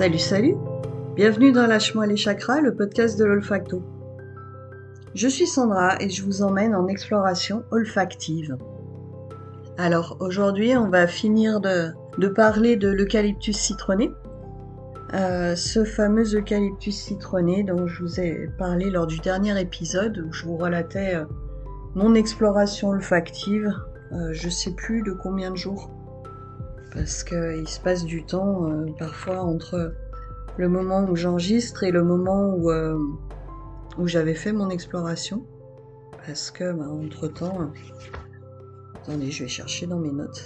Salut, salut Bienvenue dans Lâche-moi les chakras, le podcast de l'olfacto. Je suis Sandra et je vous emmène en exploration olfactive. Alors aujourd'hui, on va finir de, parler de l'eucalyptus citronné. Euh, ce fameux eucalyptus citronné dont je vous ai parlé lors du dernier épisode où je vous relatais euh, mon exploration olfactive. Euh, je sais plus de combien de jours parce qu'il se passe du temps euh, parfois entre le moment où j'enregistre et le moment où, euh, où j'avais fait mon exploration. Parce que, bah, entre temps, euh, attendez, je vais chercher dans mes notes.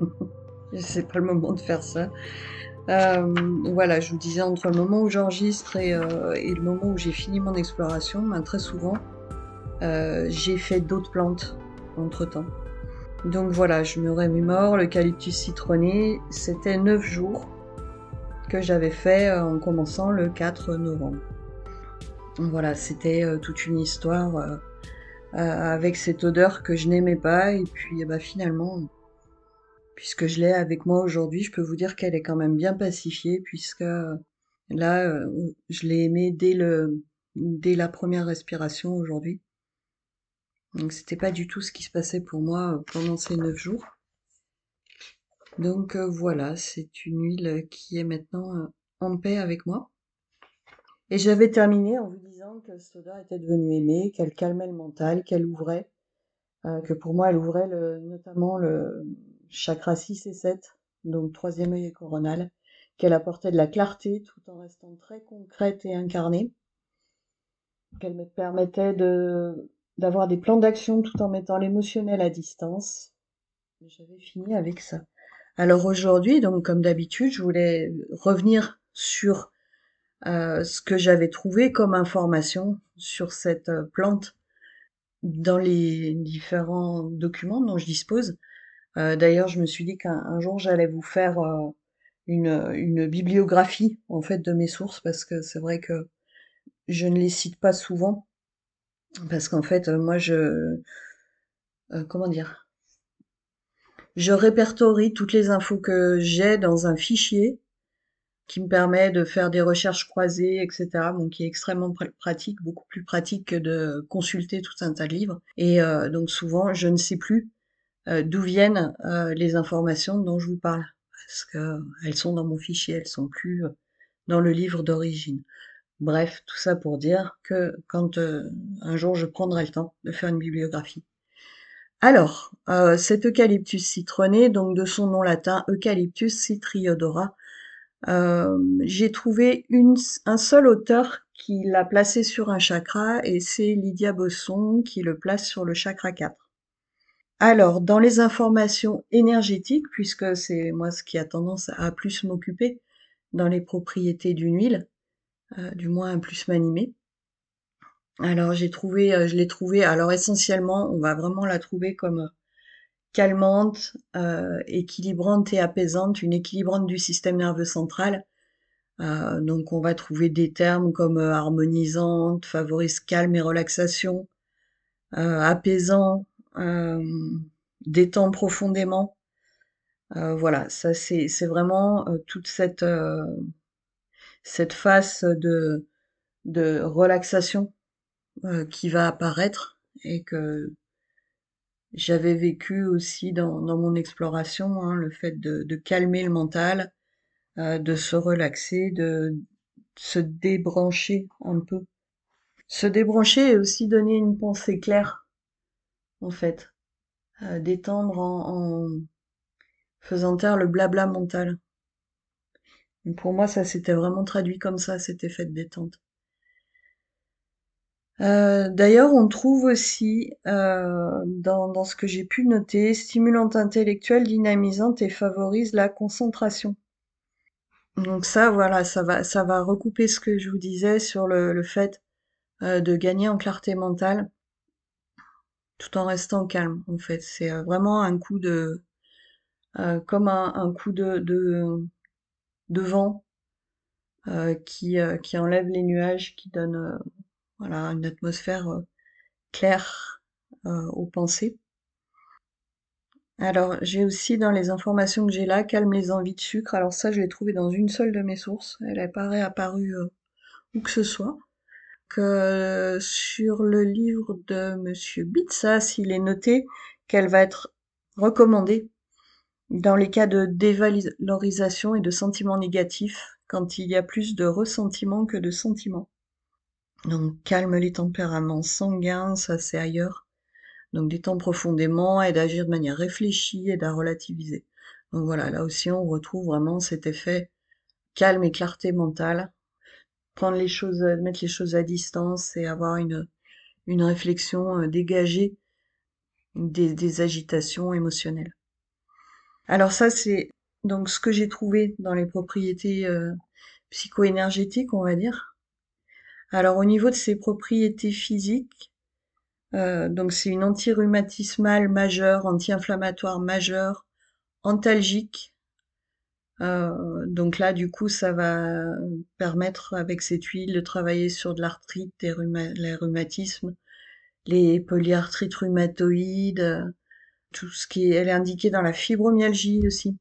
C'est pas le moment de faire ça. voilà, je vous disais entre le moment où j'enregistre et, le moment où j'ai fini mon exploration, ben, très souvent, j'ai fait d'autres plantes entre temps. Donc voilà, je me remémore, l'eucalyptus citronné, c'était 9 jours que j'avais fait euh, en commençant le 4 novembre. Voilà, c'était euh, toute une histoire euh, avec cette odeur que je n'aimais pas et puis bah, finalement, puisque je l'ai avec moi aujourd'hui, je peux vous dire qu'elle est quand même bien pacifiée puisque là, je l'ai aimée dès, le, dès la première respiration aujourd'hui. Donc c'était pas du tout ce qui se passait pour moi euh, pendant ces neuf jours. Donc euh, voilà, c'est une huile qui est maintenant euh, en paix avec moi. Et j'avais terminé en vous disant que Soda était devenue aimée, qu'elle calmait le mental, qu'elle ouvrait, que pour moi elle ouvrait notamment le chakra 6 et 7, donc troisième œil et coronal, qu'elle apportait de la clarté tout en restant très concrète et incarnée, qu'elle me permettait de d'avoir des plans d'action tout en mettant l'émotionnel à distance. J'avais fini avec ça. Alors aujourd'hui, donc comme d'habitude, je voulais revenir sur euh, ce que j'avais trouvé comme information sur cette euh, plante dans les différents documents dont je dispose. Euh, d'ailleurs, je me suis dit qu'un jour j'allais vous faire une, une, bibliographie en fait de mes sources parce que c'est vrai que je ne les cite pas souvent parce qu'en fait, euh, moi, je... Euh, comment dire? Je répertorie toutes les infos que j'ai dans un fichier qui me permet de faire des recherches croisées, etc. Donc qui est extrêmement pratique, beaucoup plus pratique que de consulter tout un tas de livres. Et euh, donc souvent, je ne sais plus d'où viennent les informations dont je vous parle, parce que elles sont dans mon fichier, elles sont plus dans le livre d'origine. Bref, tout ça pour dire que quand euh, un jour je prendrai le temps de faire une bibliographie. Alors, euh, cet eucalyptus citronné, donc de son nom latin Eucalyptus citriodora, euh, j'ai trouvé un seul auteur qui l'a placé sur un chakra et c'est Lydia Bosson qui le place sur le chakra 4. Alors, dans les informations énergétiques, puisque c'est moi ce qui a tendance à plus m'occuper dans les propriétés d'une huile, du moins un plus m'animer. Alors j'ai trouvé, euh, je l'ai trouvé, alors essentiellement, on va vraiment la trouver comme euh, calmante, équilibrante et apaisante, une équilibrante du système nerveux central. donc on va trouver des termes comme harmonisante, favorise calme et relaxation, apaisant, détend profondément. voilà, ça c'est vraiment toute cette cette phase de, de relaxation euh, qui va apparaître et que j'avais vécu aussi dans, dans mon exploration, hein, le fait de, de, calmer le mental, euh, de se relaxer, de se débrancher un peu. Se débrancher et aussi donner une pensée claire, en fait. Euh, détendre en, en faisant taire le blabla mental. Pour moi, ça s'était vraiment traduit comme ça, cet effet de détente. Euh, d'ailleurs, on trouve aussi euh, dans, ce que j'ai pu noter, stimulante intellectuelle, dynamisante et favorise la concentration. Donc ça, voilà, ça va, ça va recouper ce que je vous disais sur le, fait euh, de gagner en clarté mentale, tout en restant calme. En fait, c'est vraiment un coup de, comme un, coup de de vent euh, qui, euh, qui enlève les nuages, qui donne euh, voilà, une atmosphère claire aux pensées. Alors, j'ai aussi dans les informations que j'ai là, calme les envies de sucre. Alors ça, je l'ai trouvé dans une seule de mes sources. Elle n'est pas réapparue euh, où que ce soit. Que sur le livre de Monsieur Bitsas, il est noté qu'elle va être recommandée dans les cas de dévalorisation et de sentiments négatifs, quand il y a plus de ressentiments que de sentiments. Donc calme les tempéraments sanguins, ça c'est ailleurs. Donc détend profondément, aide à agir de manière réfléchie, aide à relativiser. Donc voilà, là aussi on retrouve vraiment cet effet calme et clarté mentale. Prendre les choses, mettre les choses à distance et avoir une, une réflexion euh, dégagée des, des agitations émotionnelles. Alors ça c'est donc ce que j'ai trouvé dans les propriétés euh, psycho-énergétiques, on va dire. Alors au niveau de ses propriétés physiques, euh, donc c'est une anti-rhumatismale majeure, anti-inflammatoire majeure, antalgique. Euh, donc là, du coup, ça va permettre avec cette huile de travailler sur de l'arthrite, les rhumatismes, les polyarthrites rhumatoïdes, tout ce qui est, elle est indiquée dans la fibromyalgie aussi.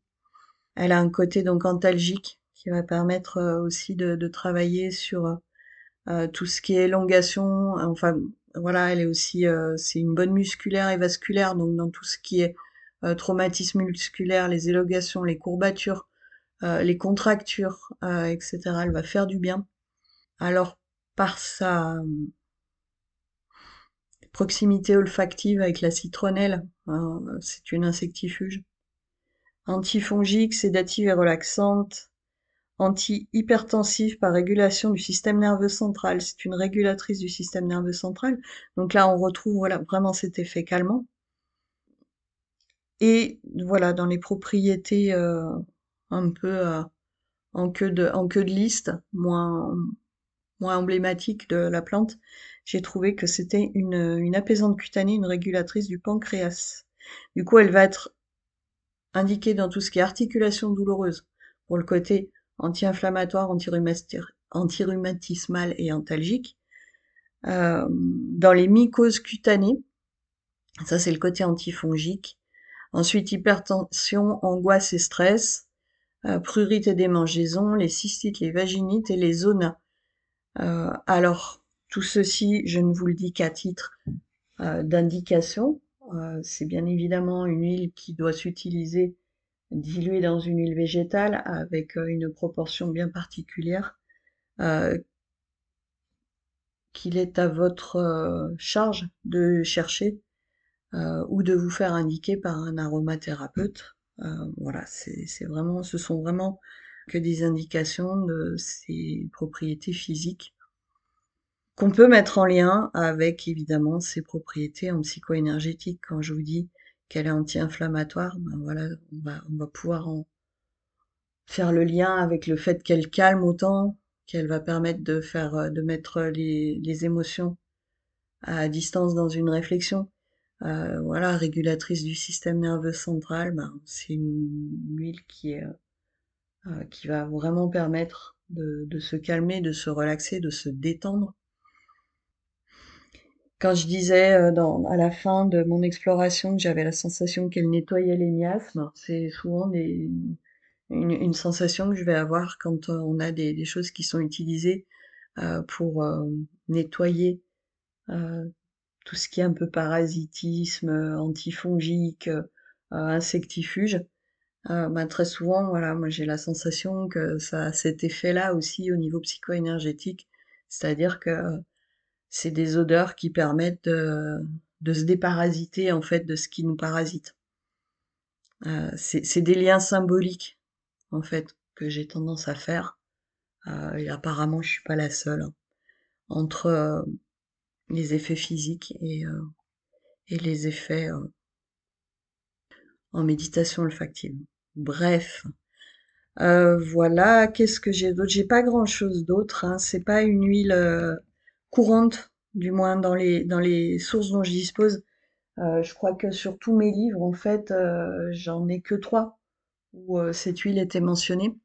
Elle a un côté donc antalgique qui va permettre euh, aussi de, travailler sur euh, tout ce qui est élongation, enfin voilà, elle est aussi, euh, c'est une bonne musculaire et vasculaire, donc dans tout ce qui est euh, traumatisme musculaire, les élongations, les courbatures, les contractures, etc. Elle va faire du bien. Alors par sa proximité olfactive avec la citronnelle, c'est une insectifuge. Antifongique, sédative et relaxante, anti-hypertensive par régulation du système nerveux central. C'est une régulatrice du système nerveux central. Donc là, on retrouve voilà, vraiment cet effet calmant. Et voilà, dans les propriétés euh, un peu euh, de, en queue de liste, moins, moins emblématiques de la plante, j'ai trouvé que c'était une, une apaisante cutanée, une régulatrice du pancréas. Du coup, elle va être indiquée dans tout ce qui est articulation douloureuse, pour le côté anti-inflammatoire, anti-rhumatismal et antalgique. Euh, dans les mycoses cutanées, ça c'est le côté antifongique. Ensuite, hypertension, angoisse et stress, euh, prurite et démangeaison, les cystites, les vaginites et les zonas. Euh, alors, tout ceci, je ne vous le dis qu'à titre euh, d'indication. Euh, c'est bien évidemment une huile qui doit s'utiliser dilué dans une huile végétale avec une proportion bien particulière qu'il est à votre charge de chercher ou de vous faire indiquer par un aromathérapeute. voilà, c'est vraiment, ce sont vraiment que des indications de ces propriétés physiques qu'on peut mettre en lien avec évidemment ces propriétés en psycho-énergétique. Quand je vous dis qu'elle est anti-inflammatoire, ben voilà, on va, on va pouvoir en faire le lien avec le fait qu'elle calme autant, qu'elle va permettre de faire, euh, de mettre les, les émotions à distance dans une réflexion. Euh, voilà, régulatrice du système nerveux central, ben, c'est une huile qui est, euh, qui va vraiment permettre de, se calmer, de se relaxer, de se détendre quand je disais euh, à la fin de mon exploration que j'avais la sensation qu'elle nettoyait les miasmes, c'est souvent une, sensation que je vais avoir quand euh, on a des, choses qui sont utilisées pour nettoyer tout ce qui est un peu parasitisme, antifongique, insectifuge. Bah, très souvent, voilà, moi j'ai la sensation que ça a cet effet-là aussi au niveau psycho-énergétique, c'est-à-dire que c'est des odeurs qui permettent de, se déparasiter en fait de ce qui nous parasite. Euh, c'est des liens symboliques en fait que j'ai tendance à faire. Euh, et apparemment, je suis pas la seule hein, entre euh, les effets physiques et, et les effets en méditation olfactive. Bref, voilà. Qu'est-ce que j'ai d'autre? J'ai pas grand-chose d'autre. Hein. C'est pas une huile courante, du moins dans les, dans les sources dont je dispose. Euh, je crois que sur tous mes livres, en fait, euh, j'en ai que trois où euh, cette huile était mentionnée.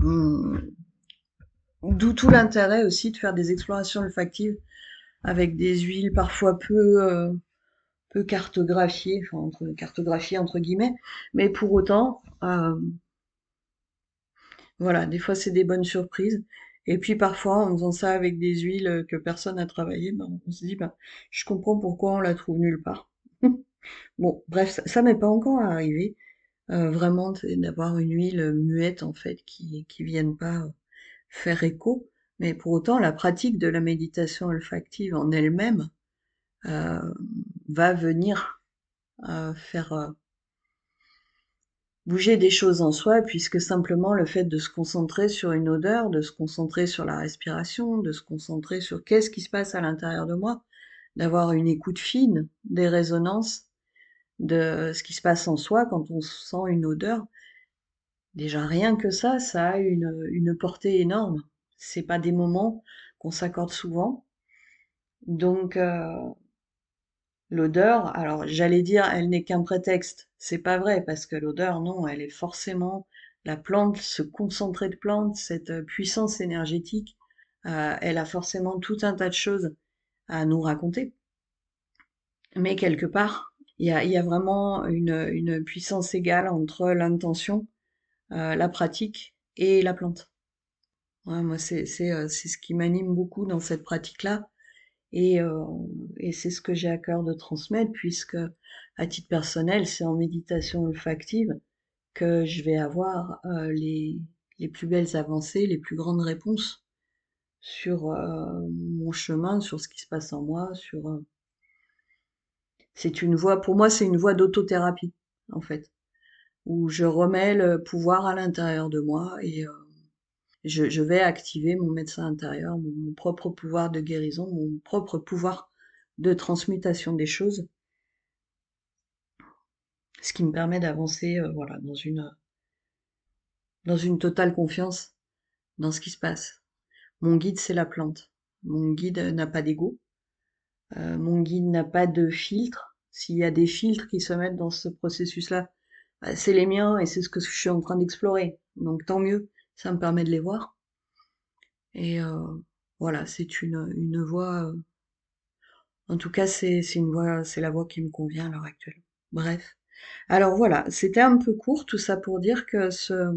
Hum. D'où tout l'intérêt aussi de faire des explorations olfactives avec des huiles parfois peu peu cartographié, enfin entre cartographié entre guillemets, mais pour autant, euh, voilà, des fois c'est des bonnes surprises. Et puis parfois, en faisant ça avec des huiles que personne n'a travaillé, ben, on se dit, ben, je comprends pourquoi on la trouve nulle part. bon, bref, ça, m'est pas encore arrivé, euh, vraiment d'avoir une huile muette en fait qui qui vienne pas faire écho. Mais pour autant, la pratique de la méditation olfactive en elle-même euh, va venir euh, faire euh, bouger des choses en soi, puisque simplement le fait de se concentrer sur une odeur, de se concentrer sur la respiration, de se concentrer sur qu'est-ce qui se passe à l'intérieur de moi, d'avoir une écoute fine des résonances de ce qui se passe en soi quand on sent une odeur, déjà rien que ça, ça a une, une portée énorme. C'est pas des moments qu'on s'accorde souvent. Donc, euh, L'odeur, alors j'allais dire, elle n'est qu'un prétexte. C'est pas vrai, parce que l'odeur, non, elle est forcément la plante, ce concentré de plante, cette euh, puissance énergétique, euh, elle a forcément tout un tas de choses à nous raconter. Mais quelque part, il y a, vraiment une, puissance égale entre l'intention, euh, la pratique et la plante. moi, c'est ce qui m'anime beaucoup dans cette pratique-là et, euh, et c'est ce que j'ai à cœur de transmettre, puisque à titre personnel, c'est en méditation olfactive que je vais avoir euh, les, les plus belles avancées, les plus grandes réponses sur euh, mon chemin, sur ce qui se passe en moi, sur euh, c'est une voie pour moi c'est une voie d'autothérapie en fait où je remets le pouvoir à l'intérieur de moi et euh, je, vais activer mon médecin intérieur, mon, propre pouvoir de guérison, mon propre pouvoir de transmutation des choses, ce qui me permet d'avancer, euh, voilà, dans une dans une totale confiance dans ce qui se passe. Mon guide, c'est la plante. Mon guide n'a pas d'ego. Euh, mon guide n'a pas de filtre. S'il y a des filtres qui se mettent dans ce processus-là, bah, c'est les miens et c'est ce que je suis en train d'explorer. Donc tant mieux ça me permet de les voir. Et euh, voilà, c'est une, une voie. Euh, en tout cas, c'est une voie, c'est la voie qui me convient à l'heure actuelle. Bref. Alors voilà, c'était un peu court tout ça pour dire que ce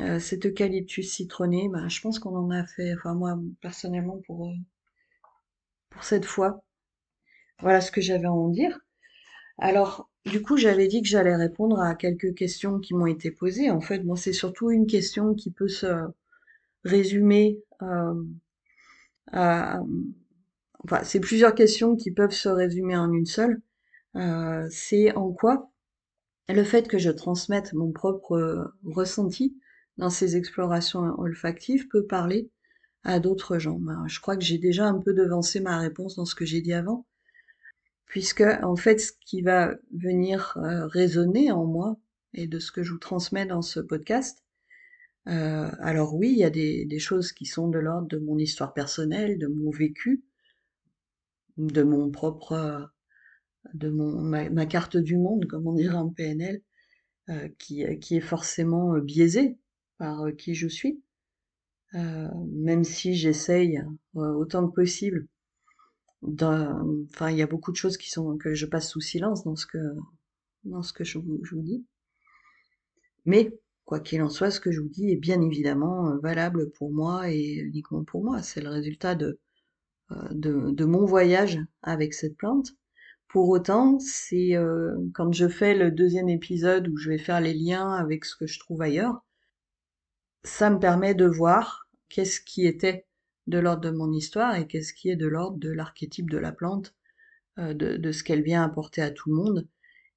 euh, cet eucalyptus citronné, bah, je pense qu'on en a fait, enfin moi personnellement pour pour cette fois. Voilà ce que j'avais à en dire. Alors, du coup, j'avais dit que j'allais répondre à quelques questions qui m'ont été posées. En fait, moi, c'est surtout une question qui peut se résumer euh, à... Enfin, c'est plusieurs questions qui peuvent se résumer en une seule. Euh, c'est en quoi le fait que je transmette mon propre ressenti dans ces explorations olfactives peut parler à d'autres gens? Ben, je crois que j'ai déjà un peu devancé ma réponse dans ce que j'ai dit avant puisque en fait ce qui va venir euh, résonner en moi et de ce que je vous transmets dans ce podcast, euh, alors oui, il y a des, choses qui sont de l'ordre de mon histoire personnelle, de mon vécu, de mon propre, de mon ma, carte du monde, comme on dirait en PNL, euh, qui, qui est forcément biaisée par qui je suis, même si j'essaye autant que possible enfin, il y a beaucoup de choses qui sont que je passe sous silence dans ce que dans ce que je vous, je vous dis. Mais quoi qu'il en soit, ce que je vous dis est bien évidemment euh, valable pour moi et uniquement pour moi. C'est le résultat de, euh, de, de mon voyage avec cette plante. Pour autant, c'est euh, quand je fais le deuxième épisode où je vais faire les liens avec ce que je trouve ailleurs, ça me permet de voir qu'est-ce qui était de l'ordre de mon histoire et qu'est-ce qui est de l'ordre de l'archétype de la plante, euh, de, ce qu'elle vient apporter à tout le monde.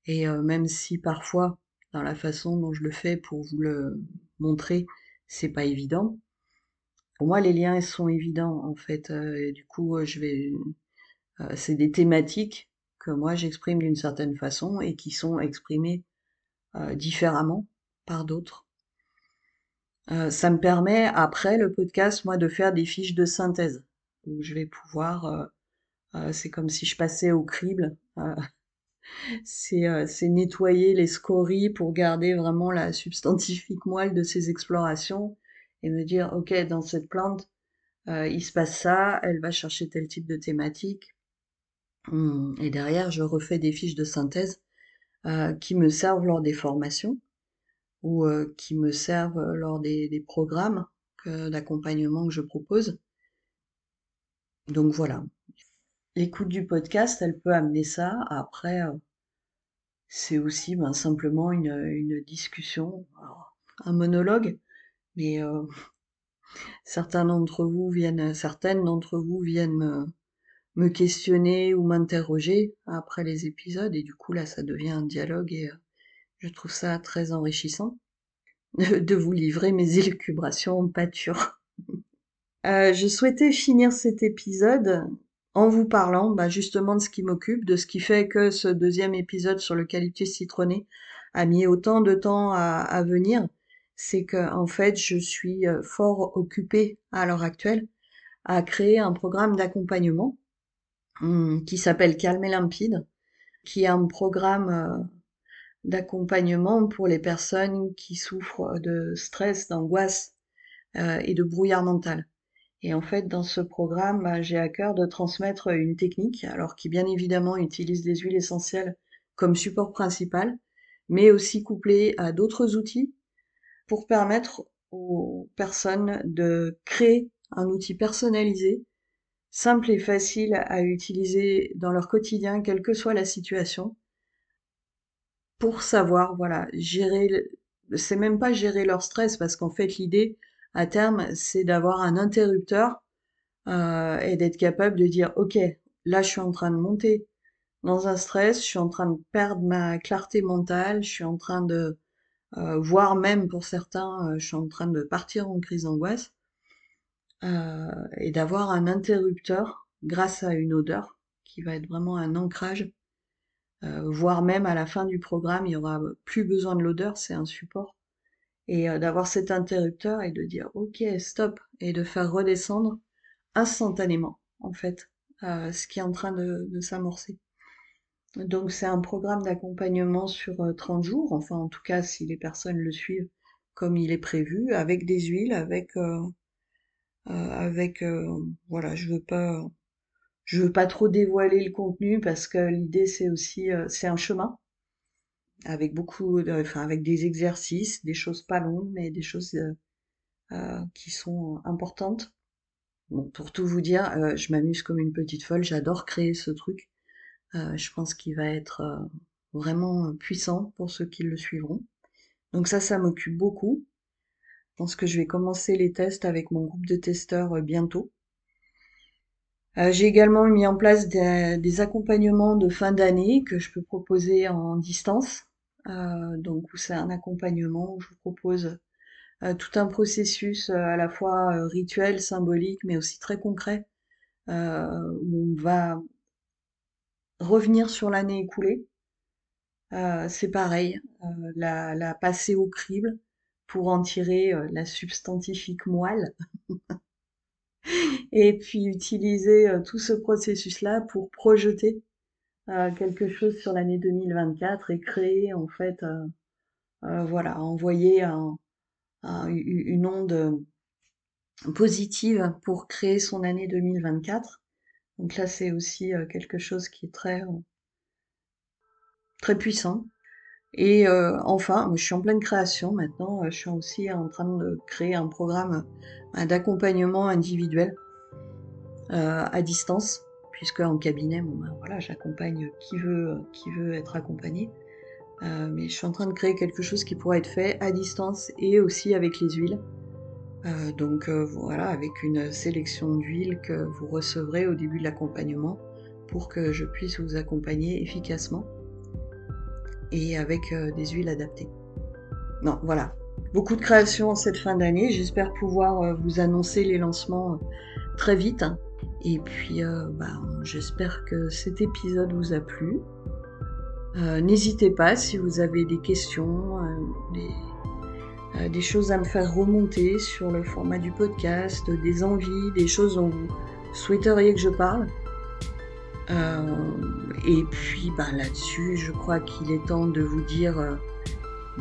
Et euh, même si parfois, dans la façon dont je le fais pour vous le montrer, c'est pas évident. Pour moi, les liens sont évidents en fait. Euh, et du coup, je vais, c'est des thématiques que moi j'exprime d'une certaine façon et qui sont exprimées différemment par d'autres. Euh, ça me permet après le podcast, moi, de faire des fiches de synthèse. Donc je vais pouvoir, euh, euh, c'est comme si je passais au crible. c'est nettoyer les scories pour garder vraiment la substantifique moelle de ces explorations et me dire, ok, dans cette plante, il se passe ça, elle va chercher tel type de thématique. Hum, et derrière, je refais des fiches de synthèse euh, qui me servent lors des formations ou euh, qui me servent lors des, programmes d'accompagnement que je propose. Donc voilà. L'écoute du podcast, elle peut amener ça. Après, euh, c'est aussi ben, simplement une, discussion, un monologue, mais euh, certains d'entre vous viennent, certaines d'entre vous viennent me, questionner ou m'interroger après les épisodes, et du coup là, ça devient un dialogue et euh, je trouve ça très enrichissant de, vous livrer mes élucubrations pâtures. Euh, je souhaitais finir cet épisode en vous parlant bah, justement de ce qui m'occupe, de ce qui fait que ce deuxième épisode sur l'eucalyptus citronné a mis autant de temps à, venir. C'est que en fait, je suis euh, fort occupée à l'heure actuelle à créer un programme d'accompagnement hum, qui s'appelle Calme et limpide, qui est un programme euh, d'accompagnement pour les personnes qui souffrent de stress, d'angoisse et de brouillard mental. Et en fait, dans ce programme, bah, j'ai à cœur de transmettre une technique, alors qui bien évidemment utilise les huiles essentielles comme support principal, mais aussi couplée à d'autres outils pour permettre aux personnes de créer un outil personnalisé, simple et facile à utiliser dans leur quotidien, quelle que soit la situation, pour savoir, voilà, gérer, c'est même pas gérer leur stress, parce qu'en fait, l'idée, à terme, c'est d'avoir un interrupteur euh, et d'être capable de dire, OK, là, je suis en train de monter dans un stress, je suis en train de perdre ma clarté mentale, je suis en train de, euh, voire même pour certains, euh, je suis en train de partir en crise d'angoisse, euh, et d'avoir un interrupteur grâce à une odeur qui va être vraiment un ancrage, voire même à la fin du programme, il y aura plus besoin de l'odeur, c'est un support et euh, d'avoir cet interrupteur et de dire ok stop et de faire redescendre instantanément en fait euh, ce qui est en train de, s'amorcer. Donc c'est un programme d'accompagnement sur 30 euh, jours, enfin en tout cas si les personnes le suivent comme il est prévu, avec des huiles, avec avec voilà, je veux pas je veux pas trop dévoiler le contenu parce que l'idée c'est aussi c'est un chemin avec beaucoup, de, enfin avec des exercices, des choses pas longues, mais des choses euh, euh qui sont importantes. Bon, pour tout vous dire, euh, je m'amuse comme une petite folle. J'adore créer ce truc. Euh, je pense qu'il va être vraiment puissant pour ceux qui le suivront. Donc ça, ça m'occupe beaucoup. Je pense que je vais commencer les tests avec mon groupe de testeurs bientôt. J'ai également mis en place des, des accompagnements de fin d'année que je peux proposer en distance. Euh, donc c'est un accompagnement où je vous propose euh, tout un processus euh, à la fois rituel, symbolique, mais aussi très concret, où on va revenir sur l'année écoulée. c'est pareil, la, la, passer au crible pour en tirer la substantifique moelle. et puis utiliser tout ce processus-là pour projeter quelque chose sur l'année 2024 et créer en fait, euh, euh, voilà, envoyer une onde positive pour créer son année 2024. Donc là, c'est aussi euh, quelque chose qui est très très puissant. Et enfin, je suis en pleine création maintenant. Je suis aussi en train de créer un programme d'accompagnement individuel à distance puisque en cabinet, ben voilà, j'accompagne qui veut, qui veut être accompagné. Euh, mais je suis en train de créer quelque chose qui pourra être fait à distance et aussi avec les huiles. Euh, donc euh, voilà, avec une sélection d'huiles que vous recevrez au début de l'accompagnement pour que je puisse vous accompagner efficacement avec des huiles adaptées. Non, voilà. Beaucoup de créations cette fin d'année. J'espère pouvoir vous annoncer les lancements très vite. Et puis, euh, bah, j'espère que cet épisode vous a plu. Euh, n'hésitez pas si vous avez des questions, euh, des, choses à me faire remonter sur le format du podcast, des envies, des choses dont vous souhaiteriez que je parle. Et puis bah, là-dessus, je crois qu'il est temps de vous dire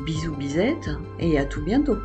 bisous bisettes et à tout bientôt.